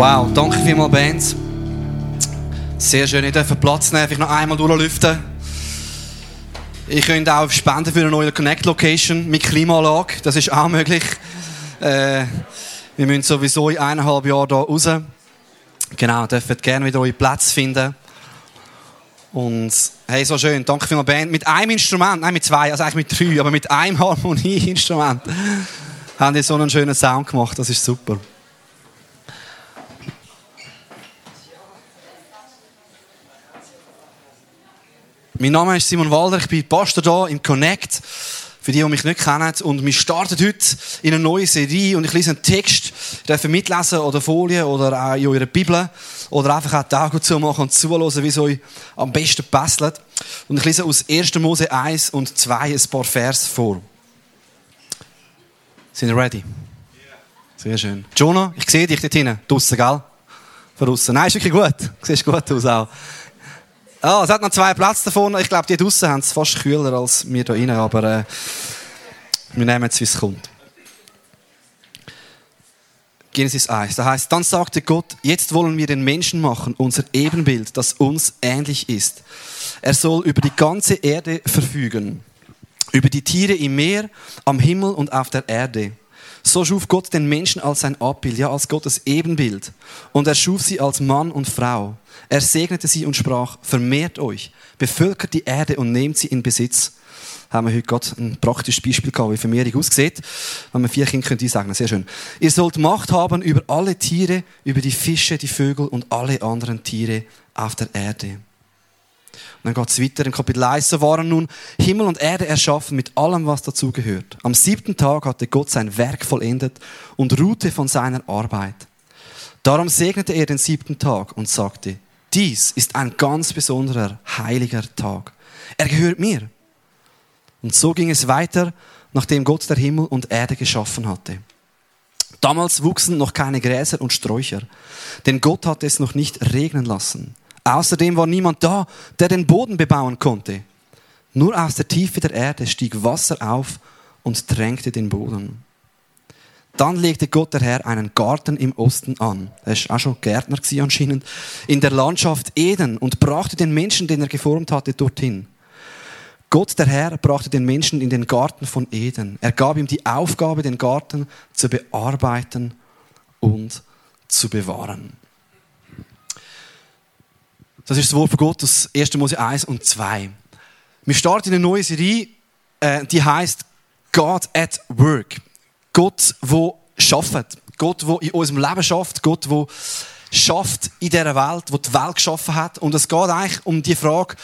Wow, danke vielmals, Bands. Sehr schön, ich darf Platz nehmen, vielleicht noch einmal durchlüften. Ich könnte auch spenden für eine neue Connect Location mit Klimaanlage, das ist auch möglich. Äh, wir müssen sowieso in eineinhalb Jahren hier raus. Genau, dürft gerne wieder eure Plätze finden. Und hey, so schön, danke vielmals, Band. Mit einem Instrument, nein, mit zwei, also eigentlich mit drei, aber mit einem Harmonieinstrument haben die so einen schönen Sound gemacht, das ist super. Mein Name ist Simon Walder, ich bin Pastor hier im Connect. Für die, die mich nicht kennen. Und wir starten heute in eine neue Serie und ich lese einen Text, ihr mitlesen oder Folien oder auch in eurer Bibel oder einfach auch die Augen zumachen und zuhören, wie es euch am besten passt. Und ich lese aus 1. Mose 1 und 2 ein paar Vers vor. Sind ihr ready? Sehr schön. Jonah, ich sehe dich dort hinten, draussen, gell? Von draussen. Nein, ist wirklich gut. Du siehst gut aus auch. Ah, es hat noch zwei Plätze davon. Ich glaube, die draußen haben es fast kühler als wir hier rein, aber äh, wir nehmen es, wie es kommt. Genesis 1. Da heißt, dann sagte Gott, jetzt wollen wir den Menschen machen, unser Ebenbild, das uns ähnlich ist. Er soll über die ganze Erde verfügen, über die Tiere im Meer, am Himmel und auf der Erde. So schuf Gott den Menschen als sein Abbild, ja als Gottes Ebenbild. Und er schuf sie als Mann und Frau. Er segnete sie und sprach, vermehrt euch, bevölkert die Erde und nehmt sie in Besitz. Haben wir heute gerade ein praktisches Beispiel gehabt, wie Vermehrung aussieht. Wenn man vier Kinder könnte ich sagen, sehr schön. Ihr sollt Macht haben über alle Tiere, über die Fische, die Vögel und alle anderen Tiere auf der Erde. Und dann geht es weiter in Kapitel 1. So waren nun Himmel und Erde erschaffen mit allem, was dazugehört. Am siebten Tag hatte Gott sein Werk vollendet und ruhte von seiner Arbeit. Darum segnete er den siebten Tag und sagte, dies ist ein ganz besonderer, heiliger Tag. Er gehört mir. Und so ging es weiter, nachdem Gott der Himmel und Erde geschaffen hatte. Damals wuchsen noch keine Gräser und Sträucher, denn Gott hatte es noch nicht regnen lassen. Außerdem war niemand da, der den Boden bebauen konnte. Nur aus der Tiefe der Erde stieg Wasser auf und tränkte den Boden. Dann legte Gott der Herr einen Garten im Osten an. Er ist auch schon Gärtner anscheinend. In der Landschaft Eden und brachte den Menschen, den er geformt hatte, dorthin. Gott der Herr brachte den Menschen in den Garten von Eden. Er gab ihm die Aufgabe, den Garten zu bearbeiten und zu bewahren. Das ist das Wort von Gott aus 1. Mose 1 und 2. Wir starten in eine neue Serie, äh, die heißt God at Work. Gott, wo schafft. Gott, wo in unserem Leben schafft. Gott, wo schafft in dieser Welt, wo die Welt geschaffen hat. Und es geht eigentlich um die Frage,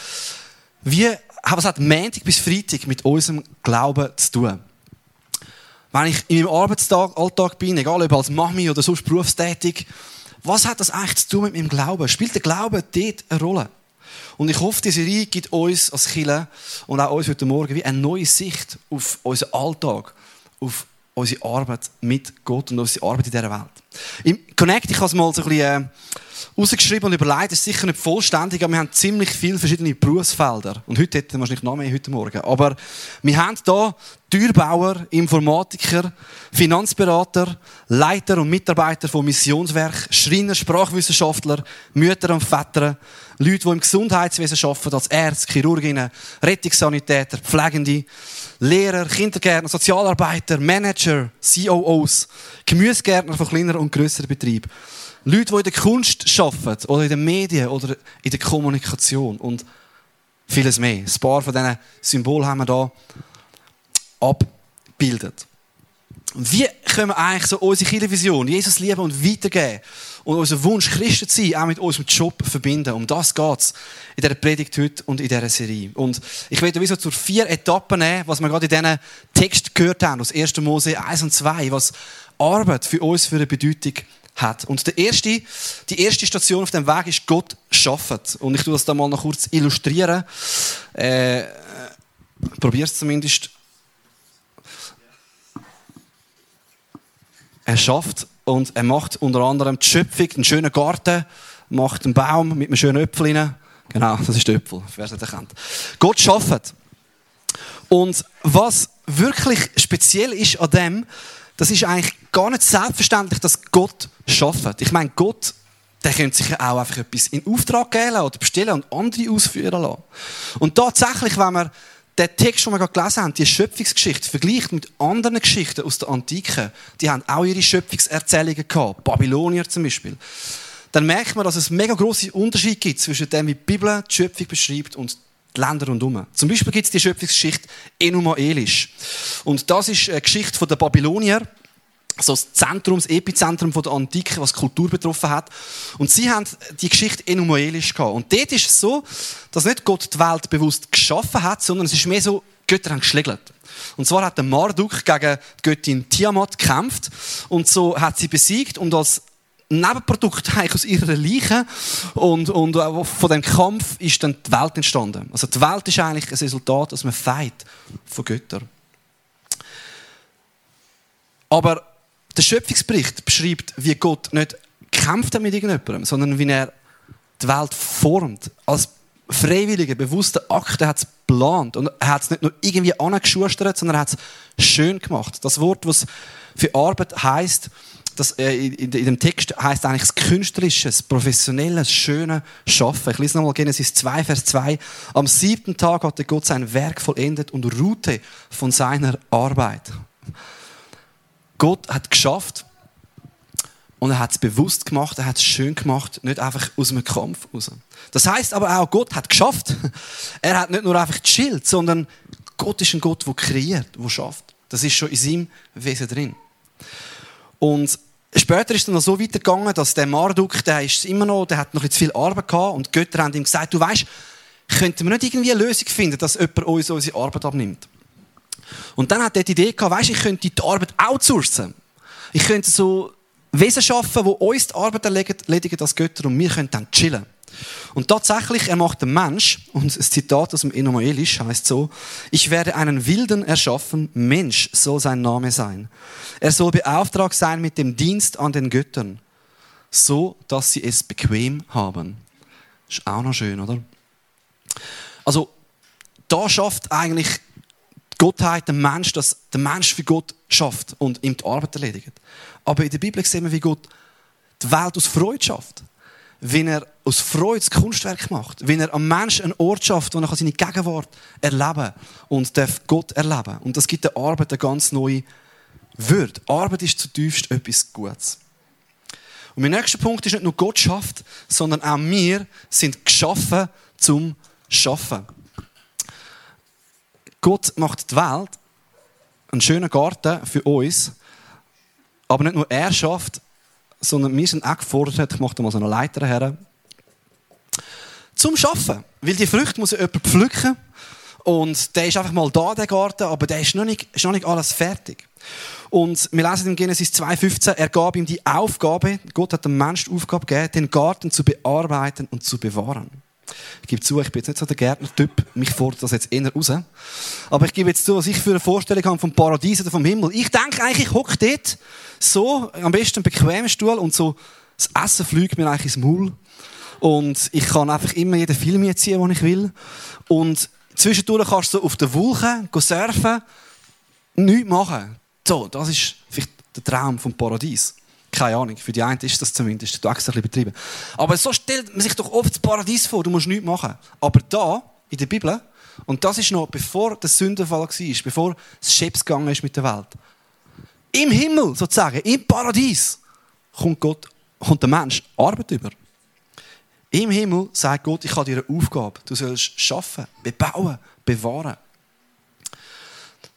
wie, was hat Montag bis Freitag mit unserem Glauben zu tun? Wenn ich in meinem Arbeitsalltag bin, egal ob als Mami oder sonst berufstätig, was hat das eigentlich zu tun mit meinem Glauben? Spielt der Glaube dort eine Rolle? Und ich hoffe, diese Reihe gibt uns als Killer und auch uns heute Morgen wie eine neue Sicht auf unseren Alltag, auf unsere Arbeit mit Gott und unsere Arbeit in dieser Welt. Im Connect, ich habe es mal so ein bisschen äh, rausgeschrieben und überlegt, ist sicher nicht vollständig, aber wir haben ziemlich viele verschiedene Berufsfelder. Und heute hätten wir wahrscheinlich noch mehr heute Morgen. Aber wir haben hier Türbauer, Informatiker, Finanzberater, Leiter und Mitarbeiter von Missionswerk, Schreiner, Sprachwissenschaftler, Mütter und Väter, Leute, die im Gesundheitswesen arbeiten, als Ärzte, Chirurginnen, Rettungssanitäter, Pflegende, Lehrer, Kindergärtner, Sozialarbeiter, Manager, COOs, Gemüsegärtner von kleineren und grösseren Betrieben. Leute, die in der Kunst arbeiten oder in den Medien oder in der Kommunikation und vieles mehr. Ein paar von diesen Symbolen haben wir hier abbildet. Wie können wir eigentlich so unsere Kirchenvision, Jesus lieben und weitergeben und unseren Wunsch, Christen zu sein, auch mit unserem Job verbinden? Um das geht es in dieser Predigt heute und in dieser Serie. Und ich werde sowieso zu vier Etappen nehmen, was wir gerade in diesen Text gehört haben, aus 1. Mose 1 und 2, was Arbeit für uns für eine Bedeutung hat. Und der erste, die erste Station auf dem Weg ist Gott schafft. Und ich tue das da mal noch kurz illustrieren. Äh, es zumindest. Er schafft und er macht unter anderem die Schöpfung, einen schönen Garten, macht einen Baum mit einem schönen Äpfel rein. Genau, das ist der Äpfel, wer es nicht erkennt. Gott schafft. Und was wirklich speziell ist an dem, das ist eigentlich gar nicht selbstverständlich, dass Gott schafft. Ich meine, Gott, der könnte sich auch einfach etwas in Auftrag geben oder bestellen und andere ausführen lassen. Und tatsächlich, wenn man den Text, den wir gerade gelesen haben, die Schöpfungsgeschichte, vergleicht mit anderen Geschichten aus der Antike, die haben auch ihre Schöpfungserzählungen gehabt, Babylonier zum Beispiel, dann merkt man, dass es mega große Unterschied gibt zwischen dem, wie die Bibel die Schöpfung beschreibt und die Länder rundherum. Zum Beispiel gibt es die Schöpfungsgeschichte Enuma Elish. Und das ist eine Geschichte der Babylonier, so das Zentrum, das Epizentrum der Antike, was Kultur betroffen hat. Und sie haben die Geschichte Enuma Elish gehabt. Und dort ist es so, dass nicht Gott die Welt bewusst geschaffen hat, sondern es ist mehr so, Götter haben geschlägelt. Und zwar hat der Marduk gegen die Göttin Tiamat gekämpft und so hat sie besiegt und als Nebenprodukt aus ihrer Leiche und, und von dem Kampf ist dann die Welt entstanden. Also die Welt ist eigentlich ein Resultat, dass man feit von Göttern. Aber der Schöpfungsbericht beschreibt, wie Gott nicht kämpft mit irgendjemandem, sondern wie er die Welt formt. Als freiwilliger, bewusster Akt, er hat es geplant. Und er hat es nicht nur irgendwie angeschustert, sondern er hat es schön gemacht. Das Wort, was für Arbeit heißt, das, äh, in, in, dem Text heißt eigentlich das künstlerische, das professionelle, das schöne Schaffen. Ich lese nochmal Genesis 2, Vers 2. Am siebten Tag hatte Gott sein Werk vollendet und ruhte von seiner Arbeit. Gott hat geschafft und er hat es bewusst gemacht, er hat es schön gemacht, nicht einfach aus einem Kampf raus. Das heißt aber auch, Gott hat geschafft. Er hat nicht nur einfach gechillt, sondern Gott ist ein Gott, der kreiert, der schafft. Das ist schon in seinem Wesen drin. Und Später ist es noch so weitergegangen, dass der Marduk, der ist immer noch, der hat noch zu viel Arbeit gehabt und die Götter haben ihm gesagt, du weißt, könnten wir nicht irgendwie eine Lösung finden, dass jemand uns unsere Arbeit abnimmt? Und dann hat er die Idee gehabt, weißt, ich könnte die Arbeit outsourcen. Ich könnte so Wesen schaffen, die uns die Arbeit erledigen als Götter und wir können dann chillen. Und tatsächlich, er macht den Mensch, und das Zitat aus dem Enomaelisch heißt so, ich werde einen Wilden erschaffen, Mensch soll sein Name sein. Er soll beauftragt sein mit dem Dienst an den Göttern, so dass sie es bequem haben. Ist auch noch schön, oder? Also, da schafft eigentlich Gottheit den Mensch, dass der Mensch für Gott schafft und ihm die Arbeit erledigt. Aber in der Bibel sehen wir, wie Gott die Welt aus Freude schafft wie er aus Freude das Kunstwerk macht, wie er am Menschen einen Ort schafft, wo er seine Gegenwart erleben und darf Gott erleben. Und das gibt der Arbeit eine ganz neue Würde. Arbeit ist zutiefst etwas Gutes. Und mein nächster Punkt ist nicht nur Gott schafft, sondern auch wir sind geschaffen zum Schaffen. Gott macht die Welt einen schönen Garten für uns, aber nicht nur er schafft, sondern wir sind auch gefordert, ich mache da mal so eine Leiter her, zum Schaffen. Weil die Früchte muss ja jemand pflücken und der ist einfach mal da, der Garten, aber der ist noch nicht, ist noch nicht alles fertig. Und wir lesen in Genesis 2,15, er gab ihm die Aufgabe, Gott hat dem Menschen die Aufgabe gegeben, den Garten zu bearbeiten und zu bewahren. Ich gebe zu, ich bin jetzt nicht so der Gärtner-Typ, mich fordert das jetzt eher raus. Aber ich gebe jetzt zu, was ich für eine Vorstellung habe vom Paradies oder vom Himmel. Ich denke eigentlich, ich hocke dort, so, am besten einen bequemen Stuhl und so, das Essen fliegt mir eigentlich ins Maul. Und ich kann einfach immer jeden Film ziehen, den ich will. Und zwischendurch kannst du auf den Wolken surfen, nichts machen. So, das ist vielleicht der Traum vom Paradies. Keine Ahnung, für die einen ist das zumindest. Du extra ein betrieben. Aber so stellt man sich doch oft das Paradies vor, du musst nichts machen. Aber da, in der Bibel, und das ist noch bevor der Sündenfall war, bevor es Schäps gegangen ist mit der Welt. Im Himmel, sozusagen, im Paradies, kommt, Gott, kommt der Mensch Arbeit über. Im Himmel sagt Gott, ich habe dir eine Aufgabe. Du sollst schaffen, bebauen, bewahren.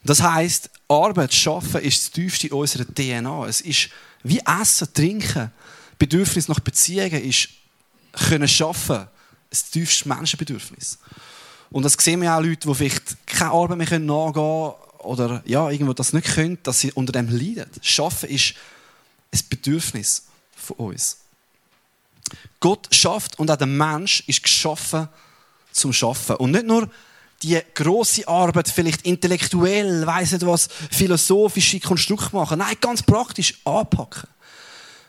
Das heißt, Arbeit, Schaffen ist das tiefste in unserer DNA. Es ist wie Essen, Trinken. Bedürfnis nach Beziehungen ist können schaffen. Das tiefste Menschenbedürfnis. Und das sehen wir auch Leute, die vielleicht keine Arbeit mehr nachgehen können oder ja, irgendwo das nicht können, dass sie unter dem leiden. Schaffen ist ein Bedürfnis von uns. Gott schafft und auch der Mensch ist geschaffen zum Schaffen. Und nicht nur die große Arbeit, vielleicht intellektuell, weiss nicht was, philosophische Konstrukte machen. Nein, ganz praktisch anpacken.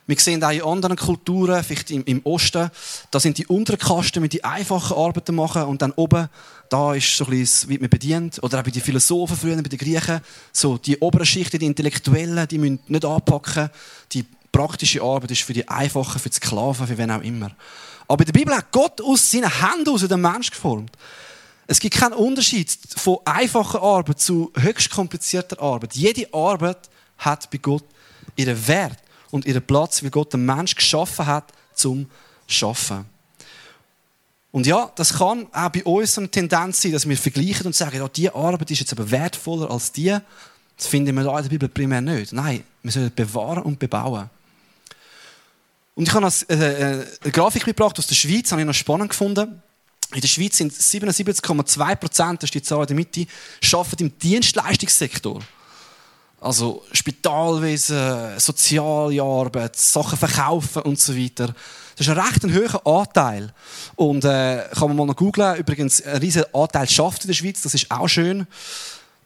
Wir sehen auch in anderen Kulturen, vielleicht im, im Osten, da sind die unteren Kasten die einfachen Arbeiten machen und dann oben, da ist so ein bisschen, wie man bedient. Oder auch bei den Philosophen früher, bei den Griechen, so die oberen Schichten, die Intellektuellen, die müssen nicht anpacken. Die praktische Arbeit ist für die Einfachen, für die Sklaven, für wen auch immer. Aber in der Bibel hat Gott aus seinen Händen aus den Mensch geformt. Es gibt keinen Unterschied von einfacher Arbeit zu höchst komplizierter Arbeit. Jede Arbeit hat bei Gott ihren Wert und ihren Platz, weil Gott den Mensch geschaffen hat zum Schaffen. Und ja, das kann auch bei uns eine Tendenz sein, dass wir vergleichen und sagen, ja, diese Arbeit ist jetzt aber wertvoller als die. Das finden wir da in der Bibel primär nicht. Nein, wir sollen bewahren und bebauen. Und ich habe äh, eine Grafik mitgebracht aus der Schweiz, habe ich noch spannend gefunden. In der Schweiz sind 77,2 Prozent, das ist die Zahl in der Mitte, arbeiten im Dienstleistungssektor. Also Spitalwesen, soziale Arbeit, Sachen verkaufen und so weiter. Das ist ein recht hoher Anteil. Und äh, kann man mal noch googlen. Übrigens, ein riesiger Anteil schafft in der Schweiz, das ist auch schön.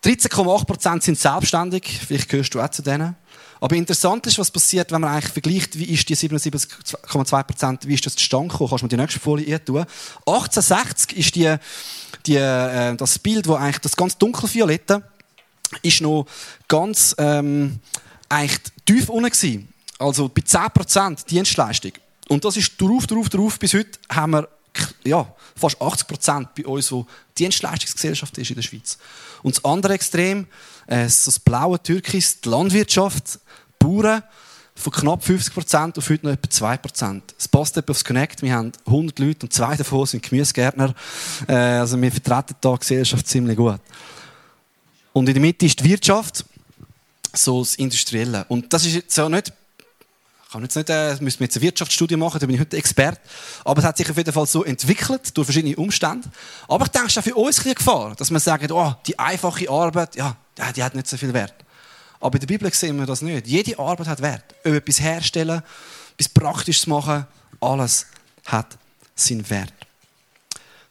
13,8% sind selbstständig. Vielleicht gehörst du auch zu denen. Aber interessant ist, was passiert, wenn man eigentlich vergleicht, wie ist die 77,2%, wie ist das zustande gekommen? Kannst du mir die nächste Folie tun? 1860 ist die, die, äh, das Bild, wo eigentlich das ganz dunkelviolette ist noch ganz ähm, eigentlich tief unten gewesen. Also bei 10% Dienstleistung. Und das ist drauf, drauf, drauf. Bis heute haben wir ja, fast 80% bei uns, wo Dienstleistungsgesellschaft ist in der Schweiz. Und das andere Extrem, äh, das blaue Türkis, die Landwirtschaft, Bauern, von knapp 50% auf heute noch etwa 2%. Es passt etwa aufs Connect. Wir haben 100 Leute und zwei davon sind Gemüsegärtner. Äh, also wir vertreten die Gesellschaft ziemlich gut. Und in der Mitte ist die Wirtschaft, so das Industrielle. Und das ist jetzt auch nicht, ich kann jetzt nicht, äh, müssen wir jetzt eine Wirtschaftsstudie machen, da bin ich heute Experte. Aber es hat sich auf jeden Fall so entwickelt, durch verschiedene Umstände. Aber ich denke, es ist auch für uns eine Gefahr, dass man sagt, oh, die einfache Arbeit, ja, die hat nicht so viel Wert. Aber in der Bibel sehen wir das nicht. Jede Arbeit hat Wert. Ob etwas herstellen, etwas Praktisches machen, alles hat seinen Wert.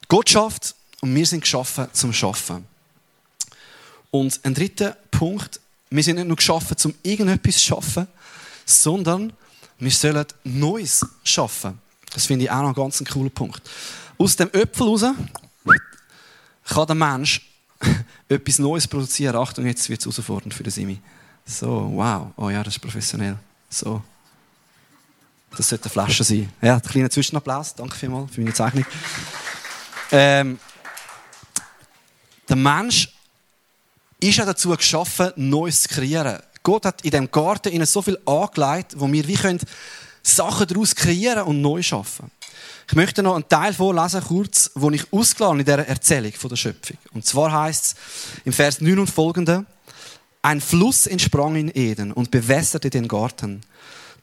Gott schafft und wir sind geschaffen zum Schaffen. Und ein dritter Punkt, wir sind nicht nur geschaffen, um irgendetwas zu schaffen, sondern wir sollen Neues schaffen. Das finde ich auch noch einen ganz coolen Punkt. Aus dem Öpfel raus kann der Mensch etwas Neues produzieren. Achtung, jetzt wird es herausfordernd für den Simi. So, wow. Oh ja, das ist professionell. So. Das sollte eine Flasche sein. Ja, ein kleiner Zwischenapplaus. Danke vielmals für meine Zeichnung. Ähm, der Mensch ist ja dazu geschaffen, Neues zu kreieren. Gott hat in diesem Garten ihnen so viel angelegt, wo wir wie können Sachen daraus kreieren und neu schaffen. Ich möchte noch einen Teil vorlesen, kurz, wo ich ausgeladen in dieser Erzählung von der Schöpfung. Und zwar heißt es im Vers 9 und folgende, ein Fluss entsprang in Eden und bewässerte den Garten.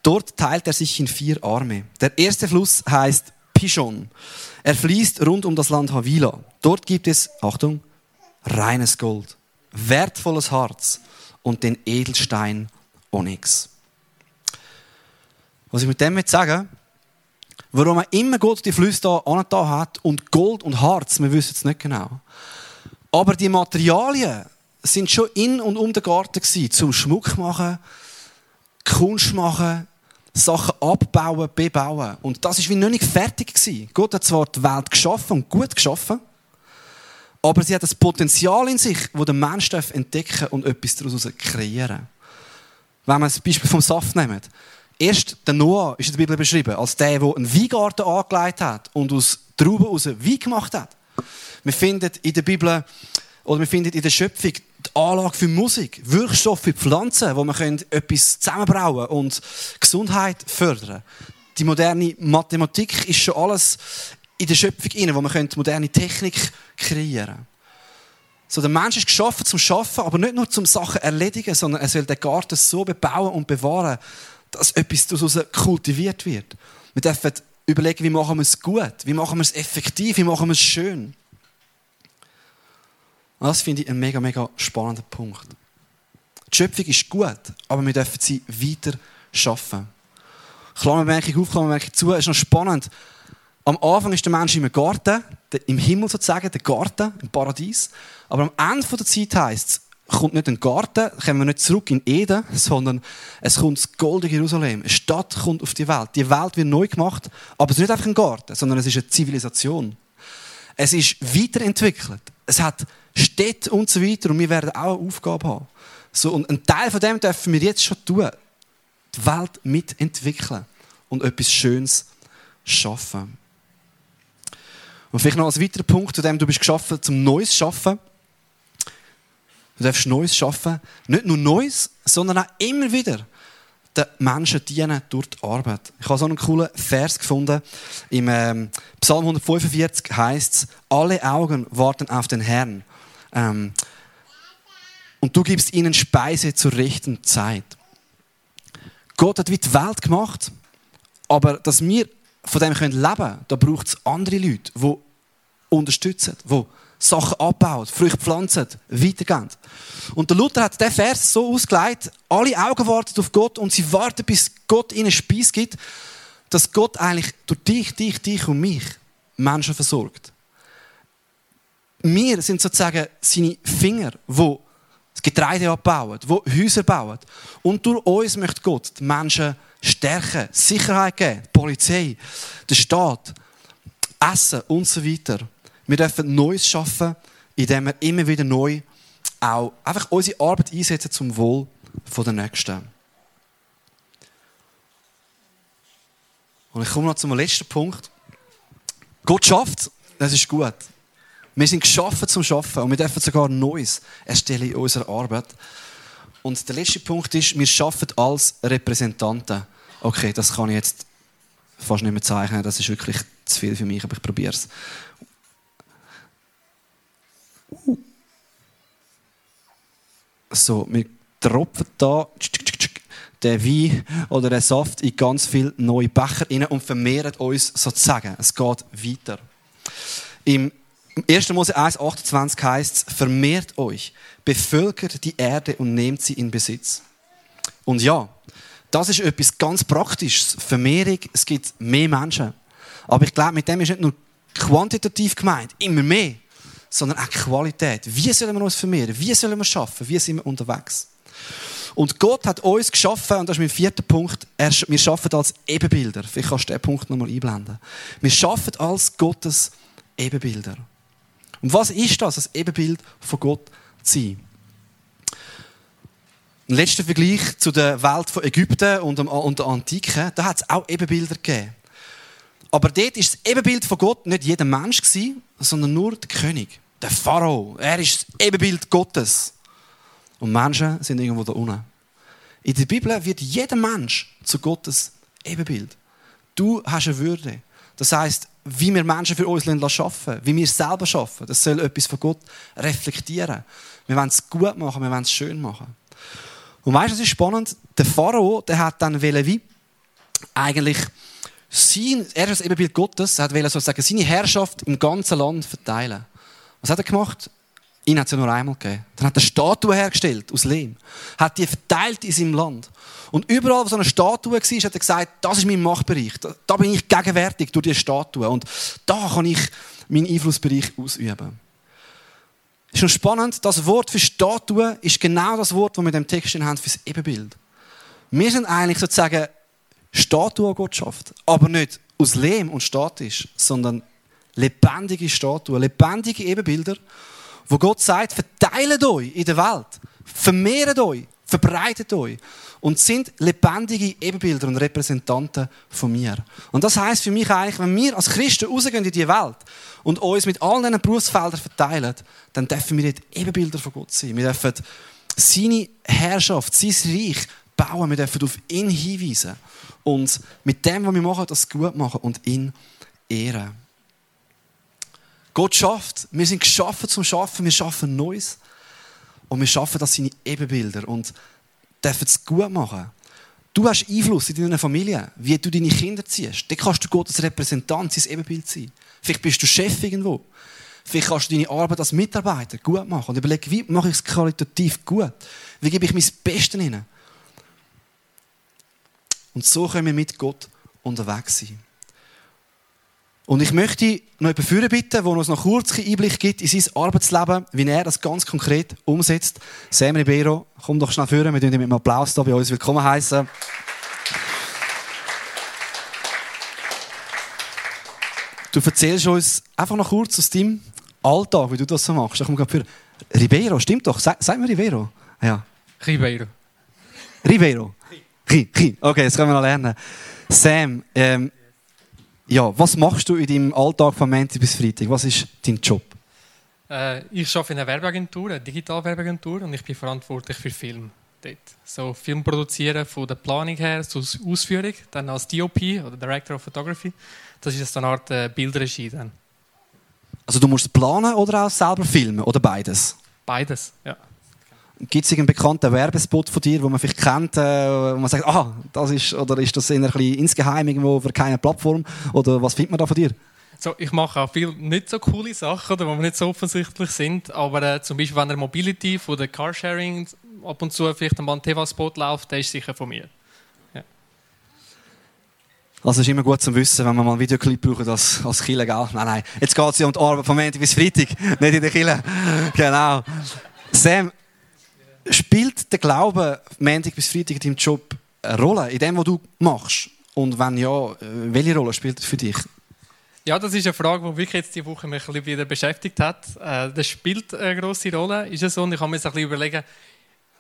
Dort teilt er sich in vier Arme. Der erste Fluss heißt Pishon. Er fließt rund um das Land Havila. Dort gibt es, Achtung, reines Gold wertvolles Harz und den Edelstein Onyx. Was ich mit dem sagen warum er immer Gott die Flüsse da angetan hat und Gold und Harz, wir wissen es nicht genau. Aber die Materialien sind schon in und um den Garten gewesen, zum Schmuck machen, Kunst machen, Sachen abbauen, bebauen. Und das ist wie noch nicht fertig gewesen. Gott hat zwar die Welt geschaffen und gut geschaffen, aber sie hat das Potenzial in sich, das der Mensch entdecken und etwas daraus kreieren Wenn wir das Beispiel vom Saft nehmen. Erst der Noah ist in der Bibel beschrieben als der, der einen Weingarten angelegt hat und aus Trauben aus Wein gemacht hat. Wir finden in der Bibel oder wir finden in der Schöpfung die Anlage für Musik, Wirkstoff für Pflanzen, wo man etwas zusammenbrauen und Gesundheit fördern. Die moderne Mathematik ist schon alles in der Schöpfung rein, wo man moderne Technik kreieren könnte. So, der Mensch ist geschaffen zum Schaffen, aber nicht nur zum Sachen erledigen, sondern er soll den Garten so bebauen und bewahren, dass etwas daraus kultiviert wird. Wir dürfen überlegen, wie machen wir es gut, wie machen wir es effektiv, wie machen wir es schön. Und das finde ich ein mega, mega spannender Punkt. Die Schöpfung ist gut, aber wir dürfen sie weiter schaffen. Klammermerkung auf, Klammermerkung zu, ist noch spannend. Am Anfang ist der Mensch im Garten, im Himmel sozusagen, der Garten, im Paradies. Aber am Ende der Zeit heisst es, kommt nicht ein Garten, kommen wir nicht zurück in Eden, sondern es kommt das goldige Jerusalem. Eine Stadt kommt auf die Welt. Die Welt wird neu gemacht, aber es ist nicht einfach ein Garten, sondern es ist eine Zivilisation. Es ist weiterentwickelt. Es hat Städte und so weiter und wir werden auch eine Aufgabe haben. So, und ein Teil von dem dürfen wir jetzt schon tun. Die Welt mitentwickeln und etwas Schönes schaffen. Und vielleicht noch als weiterer Punkt, zu dem du bist geschaffen, zum Neues schaffen. Du darfst Neues schaffen. Nicht nur Neues, sondern auch immer wieder den Menschen dienen durch die Arbeit. Ich habe so einen coolen Vers gefunden. Im ähm, Psalm 145 heißt es, alle Augen warten auf den Herrn. Ähm, und du gibst ihnen Speise zur rechten Zeit. Gott hat wie die Welt gemacht, aber dass wir von dem leben können, da braucht es andere Leute, die unterstützen, die Sachen abbauen, Früchte pflanzen, weitergehen. Und der Luther hat diesen Vers so ausgelegt, alle Augen warten auf Gott und sie warten, bis Gott ihnen Speis gibt, dass Gott eigentlich durch dich, dich, dich und mich Menschen versorgt. Wir sind sozusagen seine Finger, die das Getreide abbauen, die Häuser bauen. Und durch uns möchte Gott die Menschen stärken, Sicherheit geben, die Polizei, der Staat, Essen und so weiter. Wir dürfen Neues schaffen, indem wir immer wieder neu auch einfach unsere Arbeit einsetzen zum Wohl der Nächsten. Und ich komme noch zum letzten Punkt. Gott schafft, das ist gut. Wir sind geschaffen zum Schaffen und wir dürfen sogar Neues erstellen in unserer Arbeit. Und der letzte Punkt ist, wir schaffen als Repräsentanten. Okay, das kann ich jetzt fast nicht mehr zeichnen, das ist wirklich zu viel für mich, aber ich probiere es. So, wir tropfen da den Wein oder den Saft in ganz viele neue Becher rein und vermehren uns sozusagen. Es geht weiter. Im 1. Mose 1, 28 heißt es, vermehrt euch, bevölkert die Erde und nehmt sie in Besitz. Und ja, das ist etwas ganz Praktisches. Vermehrung, es gibt mehr Menschen. Aber ich glaube, mit dem ist nicht nur quantitativ gemeint, immer mehr, sondern auch Qualität. Wie sollen wir uns vermehren? Wie sollen wir schaffen? Wie sind wir unterwegs? Und Gott hat uns geschaffen, und das ist mein vierter Punkt, wir schaffen als Ebenbilder. Vielleicht kannst du diesen Punkt nochmal einblenden. Wir schaffen als Gottes Ebenbilder. Und was ist das, das Ebenbild von Gott zu sein? Ein letzter Vergleich zu der Welt von Ägypten und der Antike, da hat es auch Ebenbilder gegeben. Aber dort ist das Ebenbild von Gott nicht jeder Mensch sondern nur der König der Pharao. Er ist das Ebenbild Gottes. Und Menschen sind irgendwo da unten. In der Bibel wird jeder Mensch zu Gottes Ebenbild. Du hast eine Würde. Das heißt, wie wir Menschen für uns schaffen, wie wir es selber schaffen, das soll etwas von Gott reflektieren. Wir wollen es gut machen, wir wollen es schön machen. Und weißt du, das ist spannend. Der Pharao, der hat dann wie eigentlich sein, er ist das Ebenbild Gottes, er hat sozusagen seine Herrschaft im ganzen Land verteilen. Was hat er gemacht? Ihn hat es ja nur einmal gegeben. Dann hat er Statue hergestellt aus Lehm. Hat die verteilt in seinem Land. Und überall, wo so eine Statue war, hat er gesagt, das ist mein Machtbereich. Da bin ich gegenwärtig durch diese Statue. Und da kann ich meinen Einflussbereich ausüben. Ist schon spannend, das Wort für Statue ist genau das Wort, das wir in dem Text haben für das Ebenbild. Wir sind eigentlich sozusagen Statue Gottschaft, aber nicht aus Lehm und statisch, sondern lebendige Statuen, lebendige Ebenbilder, wo Gott sagt, verteilt euch in der Welt, vermehrt euch, verbreitet euch und sind lebendige Ebenbilder und Repräsentanten von mir. Und das heißt für mich eigentlich, wenn wir als Christen rausgehen in die Welt und uns mit all diesen Berufsfeldern verteilen, dann dürfen wir dort Ebenbilder von Gott sein. Wir dürfen seine Herrschaft, sein Reich bauen. Wir dürfen auf ihn hinweisen und mit dem, was wir machen, das gut machen und ihn ehren. Gott schafft. Wir sind geschaffen zum Schaffen. Wir schaffen Neues. Und wir schaffen das seine Ebenbilder und dürfen es gut machen. Du hast Einfluss in deiner Familie, wie du deine Kinder ziehst. Dann kannst du Gottes Repräsentant, sein Ebenbild sein. Vielleicht bist du Chef irgendwo. Vielleicht kannst du deine Arbeit als Mitarbeiter gut machen und überlegen, wie mache ich es qualitativ gut? Wie gebe ich mein Bestes hinein? Und so können wir mit Gott unterwegs sein. Und ich möchte noch jemanden führen bitten, der uns noch kurz einen Einblick gibt in sein Arbeitsleben, wie er das ganz konkret umsetzt. Sam Ribeiro, komm doch schnell führen, wir tun dich mit einem Applaus hier bei uns willkommen heißen. Du erzählst uns einfach noch kurz aus deinem Alltag, wie du das so machst. Ich komme für Ribeiro, stimmt doch. Sag, sag mir Ribeiro. Ja. Ribeiro. Ribeiro. Ri, Ri. Okay, das können wir noch lernen. Sam, ähm, ja, was machst du in deinem Alltag von Montag bis Freitag? Was ist dein Job? Äh, ich arbeite in einer Werbeagentur, einer Digitalwerbeagentur, und ich bin verantwortlich für Film. Dort. So Film produzieren von der Planung her zur Ausführung, dann als DOP oder Director of Photography. Das ist eine Art äh, Bildregie dann. Also du musst planen oder auch selber filmen oder beides? Beides, ja. Gibt es einen bekannten Werbespot von dir, wo man vielleicht kennt, äh, wo man sagt, ah, das ist, oder ist das eher ein bisschen insgeheim irgendwo für keine Plattform? Oder was findet man da von dir? So, ich mache auch viele nicht so coole Sachen, die nicht so offensichtlich sind, aber äh, zum Beispiel, wenn der Mobility von der Carsharing ab und zu vielleicht ein TV-Spot läuft, der ist sicher von mir. Ja. Also ist immer gut zu wissen, wenn man mal einen Videoclip braucht als, als Killer, gell? Nein, nein, jetzt geht es ja um die Arbeit von Montag bis Freitag, nicht in der Kille. genau. Sam, Spielt der Glaube Montag bis Freitag in deinem Job eine Rolle, in dem, was du machst? Und wenn ja, äh, welche Rolle spielt es für dich? Ja, das ist eine Frage, die mich jetzt diese Woche mich ein wieder beschäftigt hat. Äh, das spielt eine grosse Rolle, ist es so? Und ich habe mir jetzt ein bisschen überlegen,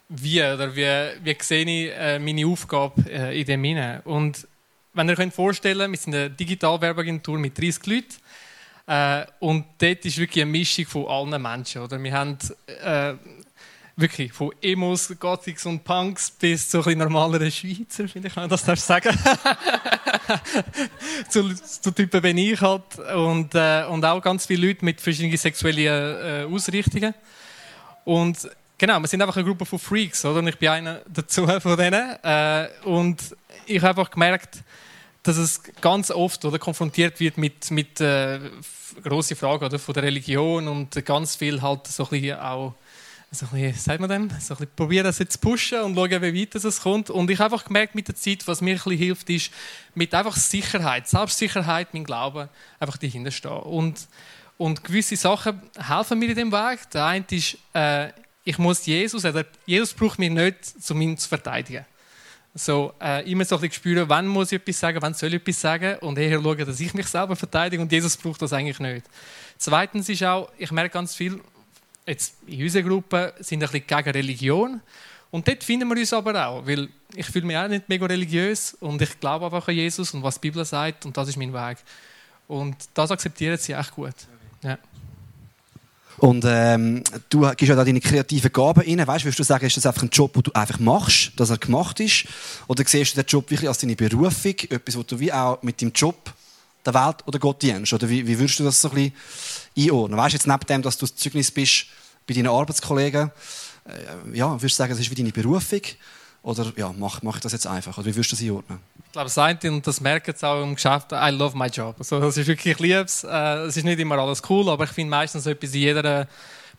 wie oder wie, wie sehe ich äh, meine Aufgabe in dem hinein. Und wenn ihr euch vorstellen wir sind eine Digitalwerbeagentur mit 30 Leuten. und dort ist wirklich eine Mischung von allen Menschen. Oder? Wir haben wirklich von Emos, Gothics und Punks bis zu ein normaleren Schweizer, finde ich, das darf sagen. zu, zu Typen wie ich halt. Und, äh, und auch ganz viele Leute mit verschiedenen sexuellen äh, Ausrichtungen. Und genau, wir sind einfach eine Gruppe von Freaks, oder? Und ich bin einer dazu von denen. Äh, und ich habe einfach gemerkt, dass es ganz oft oder konfrontiert wird mit, mit äh, grossen Fragen oder, von der Religion und ganz viel halt so ein bisschen auch so ein bisschen, sagt man dem, so ein bisschen probieren, das jetzt zu pushen und schauen, wie weit es kommt. Und ich habe einfach gemerkt mit der Zeit, was mir ein bisschen hilft, ist mit einfach Sicherheit, Selbstsicherheit, mein Glauben, einfach dahinter stehen. Und, und gewisse Sachen helfen mir in dem Weg. Der eine ist, äh, ich muss Jesus, oder Jesus braucht mich nicht, um ihn zu verteidigen. So, äh, immer so ein bisschen spüren, wann muss ich etwas sagen, wann soll ich etwas sagen und eher schauen, dass ich mich selber verteidige und Jesus braucht das eigentlich nicht. Zweitens ist auch, ich merke ganz viel, jetzt in unserer Gruppe sind ein bisschen gegen Religion. Und dort finden wir uns aber auch, weil ich fühle mich auch nicht mega religiös und ich glaube einfach an Jesus und was die Bibel sagt und das ist mein Weg. Und das akzeptieren sie echt gut. Ja. Und ähm, du gibst ja da deine kreativen Gaben rein. Weißt, würdest du sagen, ist das einfach ein Job, den du einfach machst, dass er gemacht ist? Oder siehst du den Job wirklich als deine Berufung, etwas, was du wie auch mit deinem Job der Welt oder Gott dienst? Oder wie, wie würdest du das so ein bisschen einordnen? Weißt du, jetzt neben dem, dass du das Zeugnis bist bei deinen Arbeitskollegen, äh, ja, würdest du sagen, das ist wie deine Berufung? Oder ja, mach, mach ich das jetzt einfach? Oder wie würdest du das einordnen? Ich glaube, das eine, und das merkt jetzt auch im Geschäft, I love my job. Also, das ist wirklich, ich liebe es. Äh, es ist nicht immer alles cool, aber ich finde meistens etwas in jedem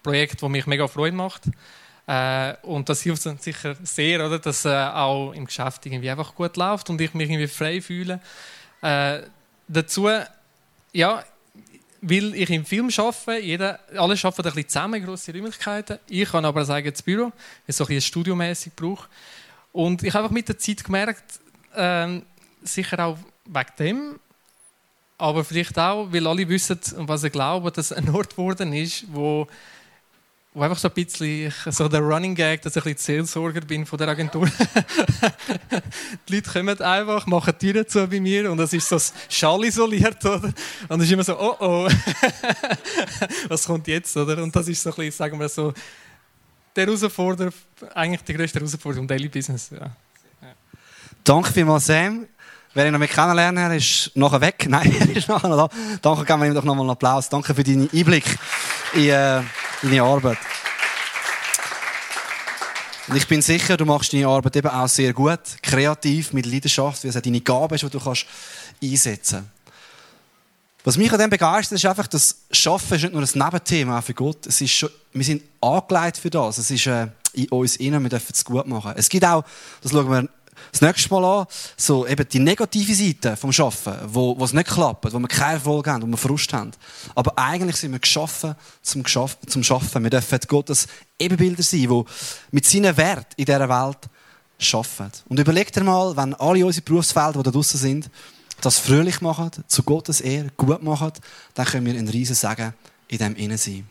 Projekt, das mich mega Freude macht. Äh, und das hilft sicher sehr, oder, dass äh, auch im Geschäft irgendwie einfach gut läuft und ich mich irgendwie frei fühle. Äh, dazu, ja, weil ich im Film arbeite, jeder, alle arbeiten ein bisschen zusammen, grosse Räumlichkeiten. Ich kann aber sagen, das Büro, ist so ein, ein studiomäßig brauche. Und ich habe einfach mit der Zeit gemerkt, äh, sicher auch wegen dem, aber vielleicht auch, weil alle wissen und was sie glauben, dass ein Ort geworden ist, wo wo einfach so ein bisschen so der Running Gag, dass ich ein bisschen Seelsorger bin von der Agentur. die Leute kommen einfach, machen Türen zu bei mir und das ist so schallisoliert, oder? Und es ist immer so, oh oh, was kommt jetzt, oder? Und das ist so ein bisschen, sagen wir so, der Herausforderer, eigentlich die größte Herausforderung im Daily Business. Ja. Danke vielmals, Sam. Wer ihn noch mehr kennenlernen ist nachher weg. Nein, er ist nachher noch da. Danke, geben wir ihm doch nochmal einen Applaus. Danke für deinen Einblick in, äh, deine Arbeit. Und ich bin sicher, du machst deine Arbeit eben auch sehr gut, kreativ, mit Leidenschaft, wie es deine Gabe ist, die du kannst einsetzen kannst. Was mich an dem begeistert, ist einfach, dass Schaffen ist nicht nur ein Nebenthema für Gott. Es ist schon, wir sind angelegt für das. Es ist äh, in uns innen, wir dürfen es gut machen. Es gibt auch, das schauen wir das nächste Mal an, so eben die negative Seite vom Schaffen, wo, wo nicht klappt, wo wir keinen Erfolg haben, wo wir Frust haben. Aber eigentlich sind wir geschaffen zum, Geschaff zum Schaffen. Wir dürfen Gottes Ebenbilder sein, die mit seinen Wert in dieser Welt schaffen. Und überlegt dir mal, wenn alle unsere Berufsfelder, die da draußen sind, das fröhlich machen, zu Gottes Ehre, gut machen, dann können wir ein riesen Segen in dem innen sein.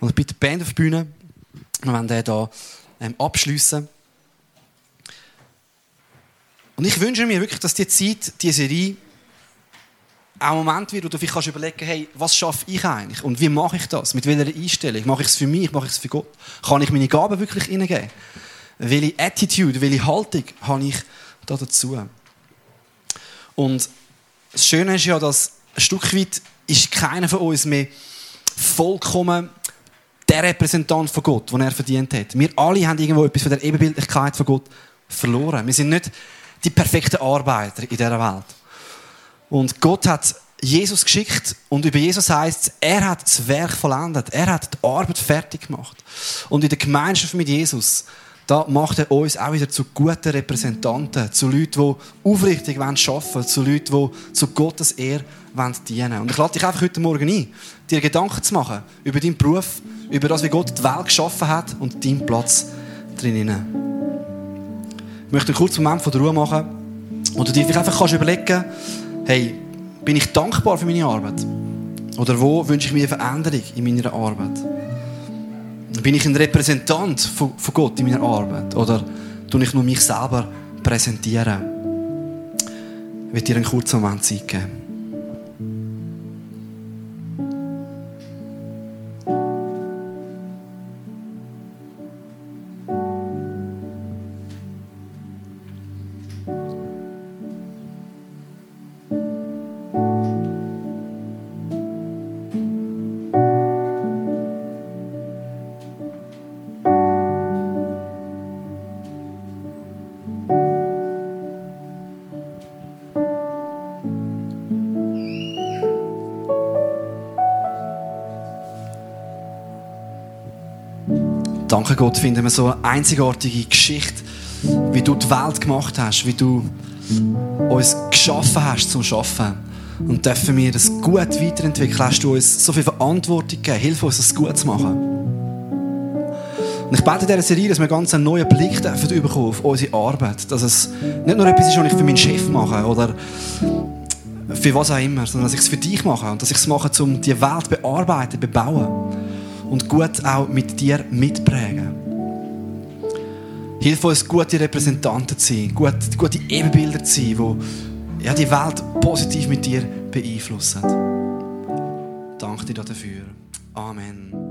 Und bitte Band auf die Bühne, wir wollen den hier ähm, abschliessen. Und ich wünsche mir wirklich, dass die Zeit, die Serie, auch ein Moment wird, wo du vielleicht kannst überlegen hey, was schaffe ich eigentlich? Und wie mache ich das? Mit welcher Einstellung? Mache ich es für mich? Mache ich es für Gott? Kann ich meine Gaben wirklich hineingeben? Welche Attitude, welche Haltung habe ich da dazu? Und das Schöne ist ja, dass ein Stück weit ist keiner von uns mehr vollkommen der Repräsentant von Gott, den er verdient hat. Wir alle haben irgendwo etwas von der Ebenbildlichkeit von Gott verloren. Wir sind nicht die perfekten Arbeiter in dieser Welt. Und Gott hat Jesus geschickt und über Jesus heißt er hat das Werk vollendet. Er hat die Arbeit fertig gemacht. Und in der Gemeinschaft mit Jesus, da macht er uns auch wieder zu guten Repräsentanten, zu Leuten, die aufrichtig arbeiten wollen, zu Leuten, die zu Gottes Ehre dienen wollen. Und ich lade dich einfach heute Morgen ein, dir Gedanken zu machen über deinen Beruf, über das, wie Gott die Welt geschaffen hat und deinen Platz drinnen. Ich möchte einen kurzen Moment von der Ruhe machen, wo du dir einfach kannst überlegen hey, bin ich dankbar für meine Arbeit? Oder wo wünsche ich mir eine Veränderung in meiner Arbeit? Bin ich ein Repräsentant von, von Gott in meiner Arbeit? Oder tue ich nur mich selber präsentieren? Ich will dir einen kurzen Moment Zeit geben. Danke Gott, finden wir so eine einzigartige Geschichte, wie du die Welt gemacht hast, wie du uns geschaffen hast zum Schaffen. Und dürfen wir das gut weiterentwickeln, hast du uns so viel Verantwortung gegeben. Hilf uns, das gut zu machen. Und ich bete in dieser Serie, dass wir ganz einen neuen Blick dürfen bekommen auf unsere Arbeit. Dass es nicht nur etwas ist, was ich für meinen Chef mache oder für was auch immer, sondern dass ich es für dich mache und dass ich es mache, um die Welt zu bearbeiten, bebauen und gut auch mit dir mitprägen. Hilf uns, gute Repräsentanten zu sein, gute, gute Ebenbilder zu sein, die ja, die Welt positiv mit dir beeinflussen. Danke dir dafür. Amen.